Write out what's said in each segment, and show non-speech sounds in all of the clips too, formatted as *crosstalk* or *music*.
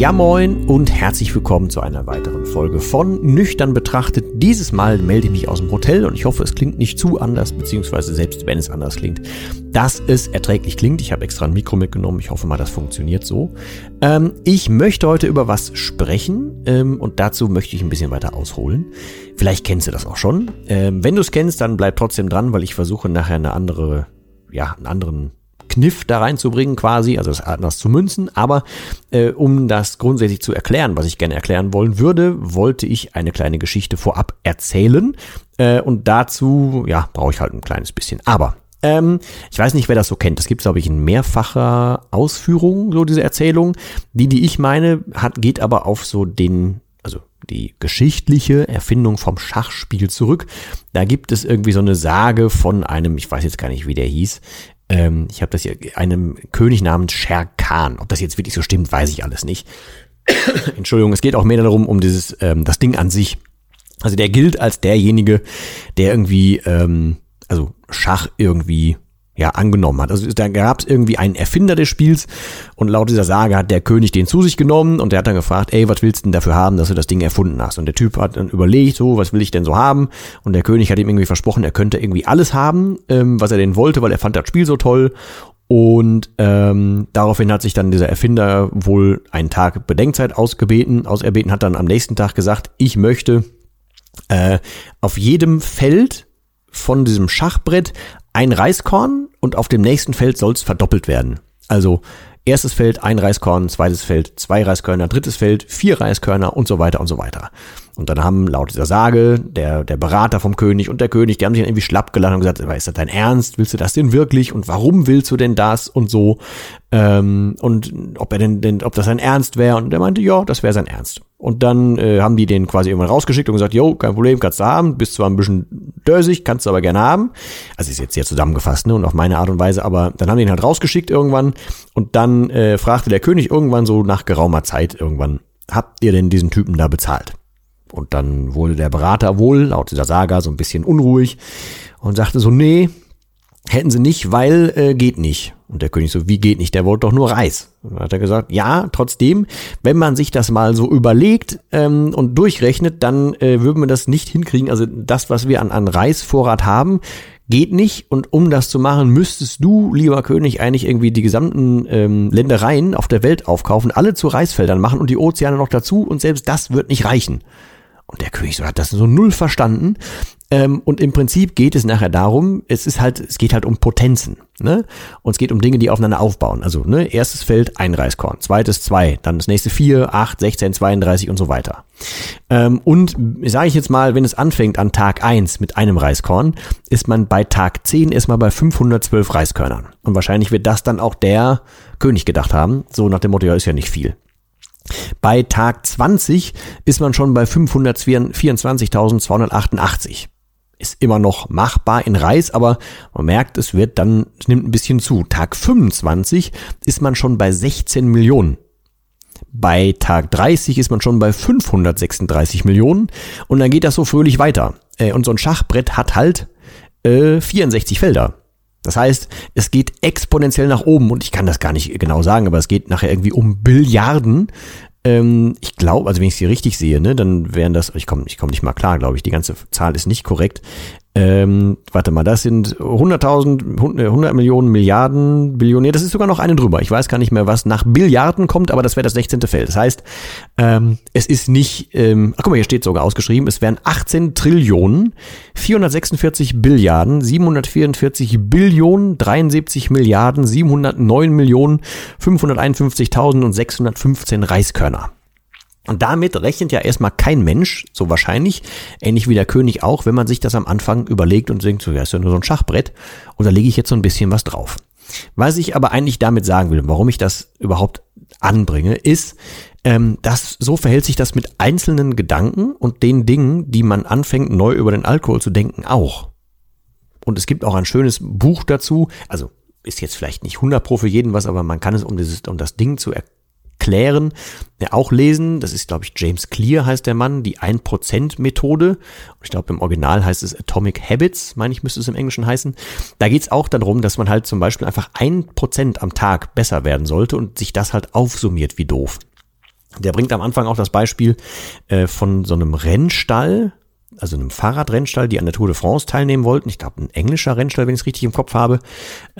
Ja moin und herzlich willkommen zu einer weiteren Folge von Nüchtern betrachtet. Dieses Mal melde ich mich aus dem Hotel und ich hoffe, es klingt nicht zu anders, beziehungsweise selbst wenn es anders klingt, dass es erträglich klingt. Ich habe extra ein Mikro mitgenommen. Ich hoffe mal, das funktioniert so. Ähm, ich möchte heute über was sprechen ähm, und dazu möchte ich ein bisschen weiter ausholen. Vielleicht kennst du das auch schon. Ähm, wenn du es kennst, dann bleib trotzdem dran, weil ich versuche nachher eine andere, ja, einen anderen Kniff da reinzubringen quasi, also das anders zu münzen. Aber äh, um das grundsätzlich zu erklären, was ich gerne erklären wollen würde, wollte ich eine kleine Geschichte vorab erzählen. Äh, und dazu, ja, brauche ich halt ein kleines bisschen. Aber ähm, ich weiß nicht, wer das so kennt. Das gibt es, glaube ich, in mehrfacher Ausführung, so diese Erzählung. Die, die ich meine, hat, geht aber auf so den, also die geschichtliche Erfindung vom Schachspiel zurück. Da gibt es irgendwie so eine Sage von einem, ich weiß jetzt gar nicht, wie der hieß, ähm, ich habe das hier, einem König namens Sher Khan. Ob das jetzt wirklich so stimmt, weiß ich alles nicht. *coughs* Entschuldigung, es geht auch mehr darum, um dieses, ähm, das Ding an sich. Also der gilt als derjenige, der irgendwie, ähm, also Schach irgendwie ja, angenommen hat. Also da gab es irgendwie einen Erfinder des Spiels und laut dieser Sage hat der König den zu sich genommen und der hat dann gefragt, ey, was willst du denn dafür haben, dass du das Ding erfunden hast? Und der Typ hat dann überlegt, so, was will ich denn so haben? Und der König hat ihm irgendwie versprochen, er könnte irgendwie alles haben, ähm, was er denn wollte, weil er fand das Spiel so toll. Und ähm, daraufhin hat sich dann dieser Erfinder wohl einen Tag Bedenkzeit ausgebeten, auserbeten, hat dann am nächsten Tag gesagt, ich möchte äh, auf jedem Feld von diesem Schachbrett ein Reiskorn und auf dem nächsten Feld soll es verdoppelt werden. Also erstes Feld ein Reiskorn, zweites Feld zwei Reiskörner, drittes Feld vier Reiskörner und so weiter und so weiter. Und dann haben laut dieser Sage der, der Berater vom König und der König, die haben sich dann irgendwie schlapp gelacht und gesagt, ist das dein Ernst? Willst du das denn wirklich? Und warum willst du denn das? Und so. Ähm, und ob er denn, denn, ob das sein Ernst wäre. Und er meinte, ja, das wäre sein Ernst. Und dann äh, haben die den quasi irgendwann rausgeschickt und gesagt, jo, kein Problem, kannst du haben, bist zwar ein bisschen dösig, kannst du aber gerne haben. Also ist jetzt sehr zusammengefasst, ne, und auf meine Art und Weise, aber dann haben die ihn halt rausgeschickt irgendwann und dann äh, fragte der König irgendwann so nach geraumer Zeit irgendwann, habt ihr denn diesen Typen da bezahlt? Und dann wurde der Berater wohl, laut dieser Saga, so ein bisschen unruhig und sagte so, nee, hätten sie nicht, weil äh, geht nicht. Und der König so, wie geht nicht? Der wollte doch nur Reis. Und dann hat er gesagt, ja, trotzdem, wenn man sich das mal so überlegt ähm, und durchrechnet, dann äh, würden wir das nicht hinkriegen. Also das, was wir an, an Reisvorrat haben, geht nicht. Und um das zu machen, müsstest du, lieber König, eigentlich irgendwie die gesamten ähm, Ländereien auf der Welt aufkaufen, alle zu Reisfeldern machen und die Ozeane noch dazu. Und selbst das wird nicht reichen. Und der König so hat das so null verstanden. Ähm, und im Prinzip geht es nachher darum, es ist halt, es geht halt um Potenzen. Ne? Und es geht um Dinge, die aufeinander aufbauen. Also, ne, erstes Feld ein Reiskorn, zweites zwei, dann das nächste vier, acht, 16, 32 und so weiter. Ähm, und sage ich jetzt mal, wenn es anfängt an Tag eins mit einem Reiskorn, ist man bei Tag zehn erstmal bei 512 Reiskörnern. Und wahrscheinlich wird das dann auch der König gedacht haben. So nach dem Motto, ja, ist ja nicht viel. Bei Tag 20 ist man schon bei 524.288. Ist immer noch machbar in Reis, aber man merkt, es wird dann, es nimmt ein bisschen zu. Tag 25 ist man schon bei 16 Millionen. Bei Tag 30 ist man schon bei 536 Millionen und dann geht das so fröhlich weiter. Äh, und so ein Schachbrett hat halt äh, 64 Felder. Das heißt, es geht exponentiell nach oben und ich kann das gar nicht genau sagen, aber es geht nachher irgendwie um Billiarden. Ähm, ich glaube, also wenn ich sie richtig sehe, ne, dann wären das, ich komme ich komm nicht mal klar, glaube ich, die ganze Zahl ist nicht korrekt. Ähm, warte mal, das sind 100.000, 100 Millionen, Milliarden, Billionär. Das ist sogar noch eine drüber. Ich weiß gar nicht mehr, was nach Billiarden kommt, aber das wäre das 16. Feld. Das heißt, ähm, es ist nicht, ähm, ach guck mal, hier steht sogar ausgeschrieben, es wären 18 Trillionen, 446 Billiarden, 744 Billionen, 73 Milliarden, 709 Millionen, 551.000 und 615 Reiskörner. Und damit rechnet ja erstmal kein Mensch, so wahrscheinlich, ähnlich wie der König auch, wenn man sich das am Anfang überlegt und denkt, so, ja, ist ja nur so ein Schachbrett, und da lege ich jetzt so ein bisschen was drauf. Was ich aber eigentlich damit sagen will, warum ich das überhaupt anbringe, ist, ähm, dass so verhält sich das mit einzelnen Gedanken und den Dingen, die man anfängt, neu über den Alkohol zu denken, auch. Und es gibt auch ein schönes Buch dazu, also ist jetzt vielleicht nicht 100 pro für jeden was, aber man kann es, um, dieses, um das Ding zu erklären, klären, ja, auch lesen. Das ist, glaube ich, James Clear heißt der Mann, die 1%-Methode. Ich glaube, im Original heißt es Atomic Habits, meine ich, müsste es im Englischen heißen. Da geht es auch darum, dass man halt zum Beispiel einfach ein Prozent am Tag besser werden sollte und sich das halt aufsummiert wie doof. Der bringt am Anfang auch das Beispiel äh, von so einem Rennstall, also einem Fahrradrennstall, die an der Tour de France teilnehmen wollten. Ich glaube, ein englischer Rennstall, wenn ich es richtig im Kopf habe.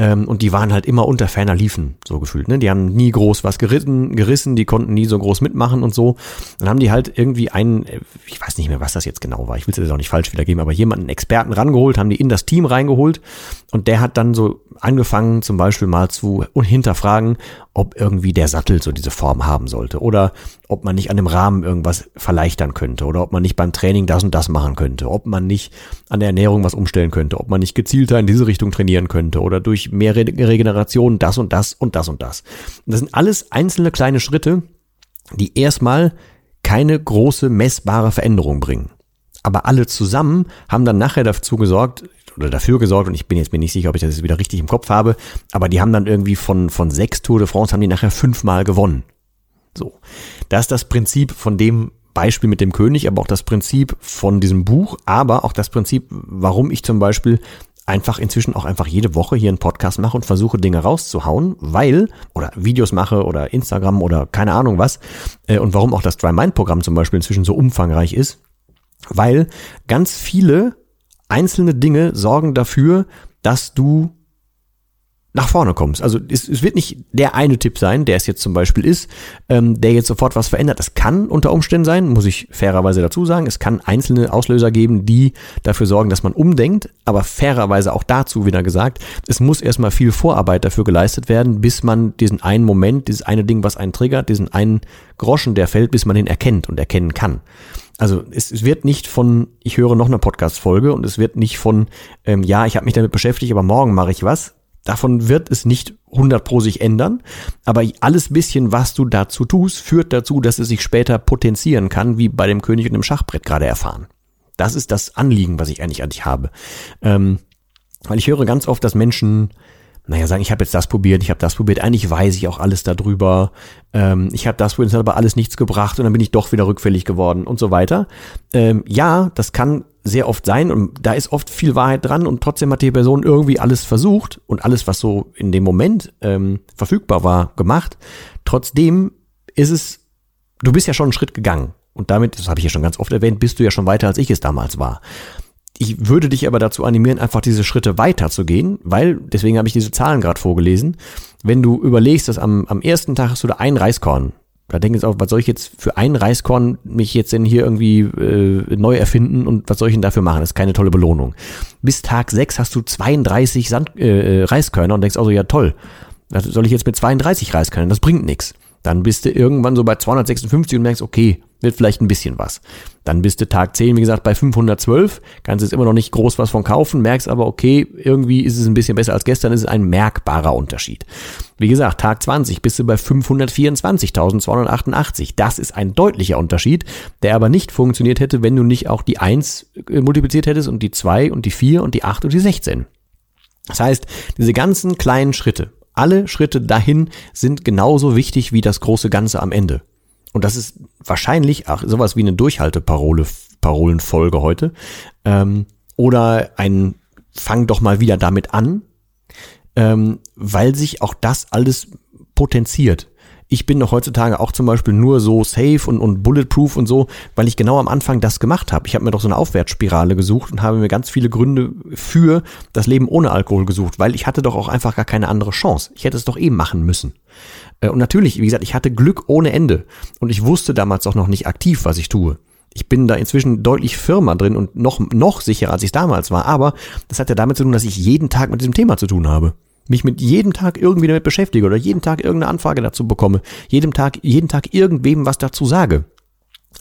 Ähm, und die waren halt immer unter ferner Liefen, so gefühlt. Ne? Die haben nie groß was geritten, gerissen, die konnten nie so groß mitmachen und so. Dann haben die halt irgendwie einen, äh, ich weiß nicht mehr, was das jetzt genau war, ich will es jetzt auch nicht falsch wiedergeben, aber jemanden, Experten rangeholt, haben die in das Team reingeholt und der hat dann so angefangen, zum Beispiel mal zu hinterfragen, ob irgendwie der Sattel so diese Form haben sollte oder ob man nicht an dem Rahmen irgendwas verleichtern könnte oder ob man nicht beim Training das und das machen könnte, ob man nicht an der Ernährung was umstellen könnte, ob man nicht gezielter in diese Richtung trainieren könnte oder durch mehr Re Regeneration das und das und das und das. Und das sind alles einzelne kleine Schritte, die erstmal keine große messbare Veränderung bringen. Aber alle zusammen haben dann nachher dazu gesorgt, oder dafür gesorgt, und ich bin jetzt mir nicht sicher, ob ich das jetzt wieder richtig im Kopf habe, aber die haben dann irgendwie von, von sechs Tour de France haben die nachher fünfmal gewonnen. So. Das ist das Prinzip von dem Beispiel mit dem König, aber auch das Prinzip von diesem Buch, aber auch das Prinzip, warum ich zum Beispiel einfach inzwischen auch einfach jede Woche hier einen Podcast mache und versuche Dinge rauszuhauen, weil, oder Videos mache oder Instagram oder keine Ahnung was, äh, und warum auch das Dry Mind Programm zum Beispiel inzwischen so umfangreich ist, weil ganz viele einzelne Dinge sorgen dafür, dass du nach vorne kommst. Also es, es wird nicht der eine Tipp sein, der es jetzt zum Beispiel ist, ähm, der jetzt sofort was verändert. Das kann unter Umständen sein, muss ich fairerweise dazu sagen. Es kann einzelne Auslöser geben, die dafür sorgen, dass man umdenkt. Aber fairerweise auch dazu wieder gesagt, es muss erstmal viel Vorarbeit dafür geleistet werden, bis man diesen einen Moment, dieses eine Ding, was einen triggert, diesen einen Groschen, der fällt, bis man ihn erkennt und erkennen kann. Also es, es wird nicht von, ich höre noch eine Podcast-Folge und es wird nicht von, ähm, ja, ich habe mich damit beschäftigt, aber morgen mache ich was. Davon wird es nicht 100 pro sich ändern, aber alles bisschen, was du dazu tust, führt dazu, dass es sich später potenzieren kann, wie bei dem König und dem Schachbrett gerade erfahren. Das ist das Anliegen, was ich eigentlich an dich habe. Ähm, weil ich höre ganz oft, dass Menschen naja, sagen, ich habe jetzt das probiert, ich habe das probiert, eigentlich weiß ich auch alles darüber, ähm, ich habe das probiert, es hat aber alles nichts gebracht und dann bin ich doch wieder rückfällig geworden und so weiter. Ähm, ja, das kann sehr oft sein und da ist oft viel Wahrheit dran und trotzdem hat die Person irgendwie alles versucht und alles, was so in dem Moment ähm, verfügbar war, gemacht. Trotzdem ist es, du bist ja schon einen Schritt gegangen. Und damit, das habe ich ja schon ganz oft erwähnt, bist du ja schon weiter, als ich es damals war. Ich würde dich aber dazu animieren, einfach diese Schritte weiterzugehen, weil, deswegen habe ich diese Zahlen gerade vorgelesen, wenn du überlegst, dass am, am ersten Tag hast du da ein Reiskorn, da denke ich auch, was soll ich jetzt für ein Reiskorn mich jetzt denn hier irgendwie äh, neu erfinden und was soll ich denn dafür machen? Das ist keine tolle Belohnung. Bis Tag 6 hast du 32 Sand, äh, Reiskörner und denkst also, ja toll, was soll ich jetzt mit 32 Reiskörnern? Das bringt nichts. Dann bist du irgendwann so bei 256 und merkst, okay, wird vielleicht ein bisschen was. Dann bist du Tag 10, wie gesagt, bei 512, kannst jetzt immer noch nicht groß was von kaufen, merkst aber, okay, irgendwie ist es ein bisschen besser als gestern, ist es ein merkbarer Unterschied. Wie gesagt, Tag 20 bist du bei 524.288. Das ist ein deutlicher Unterschied, der aber nicht funktioniert hätte, wenn du nicht auch die 1 äh, multipliziert hättest und die 2 und die 4 und die 8 und die 16. Das heißt, diese ganzen kleinen Schritte, alle Schritte dahin sind genauso wichtig wie das große Ganze am Ende. Und das ist wahrscheinlich ach, sowas wie eine Durchhalteparole, Parolenfolge heute. Ähm, oder ein Fang doch mal wieder damit an, ähm, weil sich auch das alles potenziert. Ich bin doch heutzutage auch zum Beispiel nur so safe und, und bulletproof und so, weil ich genau am Anfang das gemacht habe. Ich habe mir doch so eine Aufwärtsspirale gesucht und habe mir ganz viele Gründe für das Leben ohne Alkohol gesucht, weil ich hatte doch auch einfach gar keine andere Chance. Ich hätte es doch eben machen müssen. Äh, und natürlich, wie gesagt, ich hatte Glück ohne Ende. Und ich wusste damals auch noch nicht aktiv, was ich tue. Ich bin da inzwischen deutlich firmer drin und noch, noch sicherer, als ich damals war. Aber das hat ja damit zu tun, dass ich jeden Tag mit diesem Thema zu tun habe mich mit jedem Tag irgendwie damit beschäftige oder jeden Tag irgendeine Anfrage dazu bekomme, jedem Tag, jeden Tag irgendwem was dazu sage.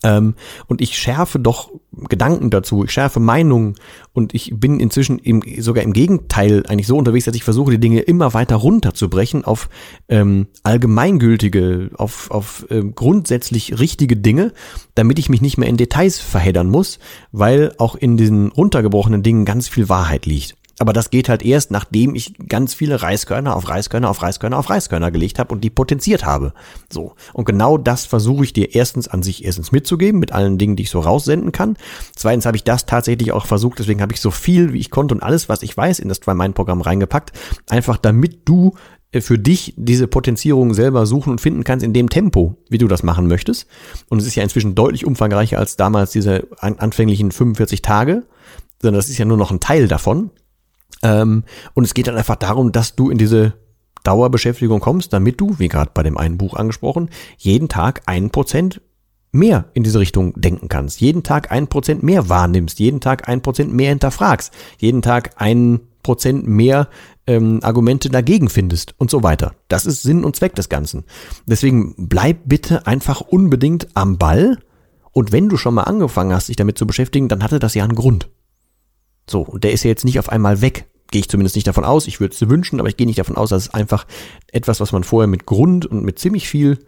Ähm, und ich schärfe doch Gedanken dazu, ich schärfe Meinungen und ich bin inzwischen im, sogar im Gegenteil eigentlich so unterwegs, dass ich versuche, die Dinge immer weiter runterzubrechen auf ähm, allgemeingültige, auf, auf ähm, grundsätzlich richtige Dinge, damit ich mich nicht mehr in Details verheddern muss, weil auch in diesen runtergebrochenen Dingen ganz viel Wahrheit liegt. Aber das geht halt erst, nachdem ich ganz viele Reiskörner auf Reiskörner auf Reiskörner auf Reiskörner gelegt habe und die potenziert habe. So. Und genau das versuche ich dir erstens an sich erstens mitzugeben, mit allen Dingen, die ich so raussenden kann. Zweitens habe ich das tatsächlich auch versucht, deswegen habe ich so viel, wie ich konnte und alles, was ich weiß, in das Try-Mind-Programm reingepackt. Einfach damit du äh, für dich diese Potenzierung selber suchen und finden kannst in dem Tempo, wie du das machen möchtest. Und es ist ja inzwischen deutlich umfangreicher als damals diese anfänglichen 45 Tage, sondern das ist ja nur noch ein Teil davon. Ähm, und es geht dann einfach darum, dass du in diese Dauerbeschäftigung kommst, damit du, wie gerade bei dem einen Buch angesprochen, jeden Tag ein Prozent mehr in diese Richtung denken kannst, jeden Tag ein Prozent mehr wahrnimmst, jeden Tag ein Prozent mehr hinterfragst, jeden Tag ein Prozent mehr ähm, Argumente dagegen findest und so weiter. Das ist Sinn und Zweck des Ganzen. Deswegen bleib bitte einfach unbedingt am Ball und wenn du schon mal angefangen hast, dich damit zu beschäftigen, dann hatte das ja einen Grund. So, und der ist ja jetzt nicht auf einmal weg. Gehe ich zumindest nicht davon aus. Ich würde es wünschen, aber ich gehe nicht davon aus, dass es einfach etwas, was man vorher mit Grund und mit ziemlich viel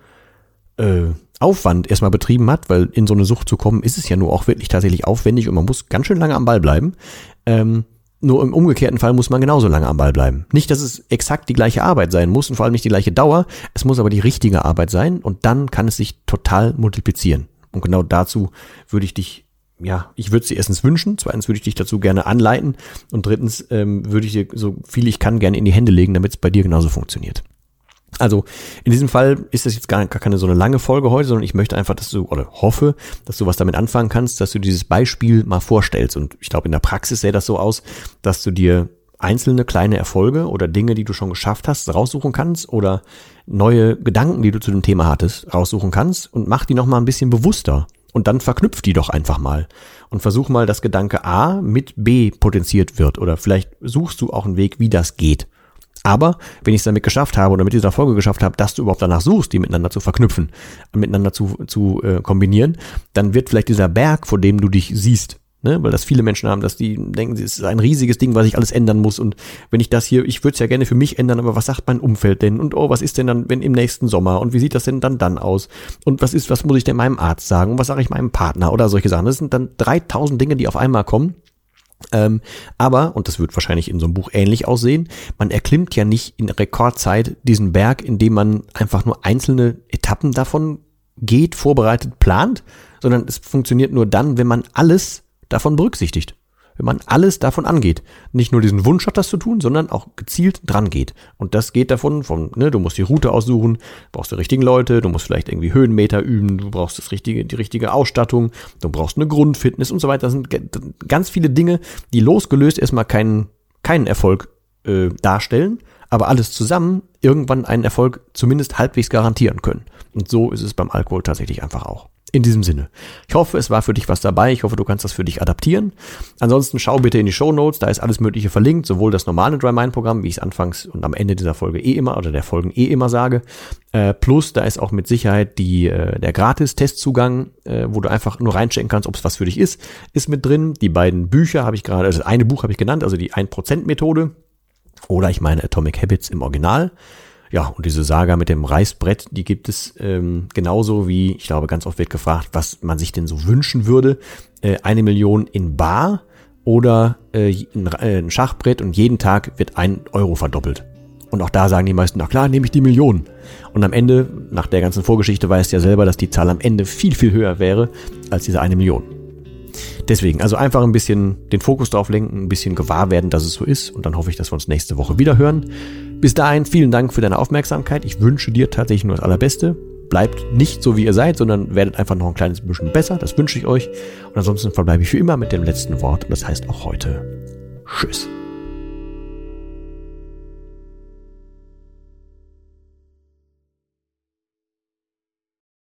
äh, Aufwand erstmal betrieben hat, weil in so eine Sucht zu kommen, ist es ja nur auch wirklich tatsächlich aufwendig und man muss ganz schön lange am Ball bleiben. Ähm, nur im umgekehrten Fall muss man genauso lange am Ball bleiben. Nicht, dass es exakt die gleiche Arbeit sein muss und vor allem nicht die gleiche Dauer. Es muss aber die richtige Arbeit sein und dann kann es sich total multiplizieren. Und genau dazu würde ich dich ja, ich würde sie erstens wünschen, zweitens würde ich dich dazu gerne anleiten und drittens ähm, würde ich dir so viel ich kann gerne in die Hände legen, damit es bei dir genauso funktioniert. Also in diesem Fall ist das jetzt gar, gar keine so eine lange Folge heute, sondern ich möchte einfach, dass du oder hoffe, dass du was damit anfangen kannst, dass du dieses Beispiel mal vorstellst. Und ich glaube, in der Praxis sähe das so aus, dass du dir einzelne kleine Erfolge oder Dinge, die du schon geschafft hast, raussuchen kannst oder neue Gedanken, die du zu dem Thema hattest, raussuchen kannst und mach die nochmal ein bisschen bewusster. Und dann verknüpf die doch einfach mal und versuch mal, dass Gedanke A mit B potenziert wird oder vielleicht suchst du auch einen Weg, wie das geht. Aber wenn ich es damit geschafft habe oder mit dieser Folge geschafft habe, dass du überhaupt danach suchst, die miteinander zu verknüpfen, miteinander zu, zu äh, kombinieren, dann wird vielleicht dieser Berg, vor dem du dich siehst, Ne, weil das viele Menschen haben, dass die denken, es ist ein riesiges Ding, was ich alles ändern muss. Und wenn ich das hier, ich würde es ja gerne für mich ändern, aber was sagt mein Umfeld denn? Und oh, was ist denn dann, wenn im nächsten Sommer? Und wie sieht das denn dann dann aus? Und was ist, was muss ich denn meinem Arzt sagen? Und was sage ich meinem Partner? Oder solche Sachen. Das sind dann 3000 Dinge, die auf einmal kommen. Ähm, aber, und das wird wahrscheinlich in so einem Buch ähnlich aussehen, man erklimmt ja nicht in Rekordzeit diesen Berg, indem man einfach nur einzelne Etappen davon geht, vorbereitet, plant, sondern es funktioniert nur dann, wenn man alles davon berücksichtigt. Wenn man alles davon angeht. Nicht nur diesen Wunsch hat, das zu tun, sondern auch gezielt dran geht. Und das geht davon, von, ne, du musst die Route aussuchen, brauchst die richtigen Leute, du musst vielleicht irgendwie Höhenmeter üben, du brauchst das richtige, die richtige Ausstattung, du brauchst eine Grundfitness und so weiter. Das sind ganz viele Dinge, die losgelöst erstmal keinen, keinen Erfolg äh, darstellen, aber alles zusammen irgendwann einen Erfolg zumindest halbwegs garantieren können. Und so ist es beim Alkohol tatsächlich einfach auch. In diesem Sinne. Ich hoffe, es war für dich was dabei. Ich hoffe, du kannst das für dich adaptieren. Ansonsten schau bitte in die Show Notes. Da ist alles Mögliche verlinkt. Sowohl das normale Dry Mind Programm, wie ich es anfangs und am Ende dieser Folge eh immer oder der Folgen eh immer sage. Äh, plus, da ist auch mit Sicherheit die, äh, der Gratis-Testzugang, äh, wo du einfach nur reinchecken kannst, ob es was für dich ist, ist mit drin. Die beiden Bücher habe ich gerade, also eine Buch habe ich genannt, also die 1% Methode. Oder ich meine Atomic Habits im Original. Ja, und diese Saga mit dem Reißbrett, die gibt es ähm, genauso wie, ich glaube, ganz oft wird gefragt, was man sich denn so wünschen würde. Äh, eine Million in Bar oder äh, ein, äh, ein Schachbrett und jeden Tag wird ein Euro verdoppelt. Und auch da sagen die meisten, na klar, nehme ich die Millionen. Und am Ende, nach der ganzen Vorgeschichte, weißt ja selber, dass die Zahl am Ende viel, viel höher wäre als diese eine Million. Deswegen, also einfach ein bisschen den Fokus drauf lenken, ein bisschen gewahr werden, dass es so ist. Und dann hoffe ich, dass wir uns nächste Woche wieder hören. Bis dahin, vielen Dank für deine Aufmerksamkeit. Ich wünsche dir tatsächlich nur das Allerbeste. Bleibt nicht so, wie ihr seid, sondern werdet einfach noch ein kleines bisschen besser. Das wünsche ich euch. Und ansonsten verbleibe ich wie immer mit dem letzten Wort. Und das heißt auch heute Tschüss.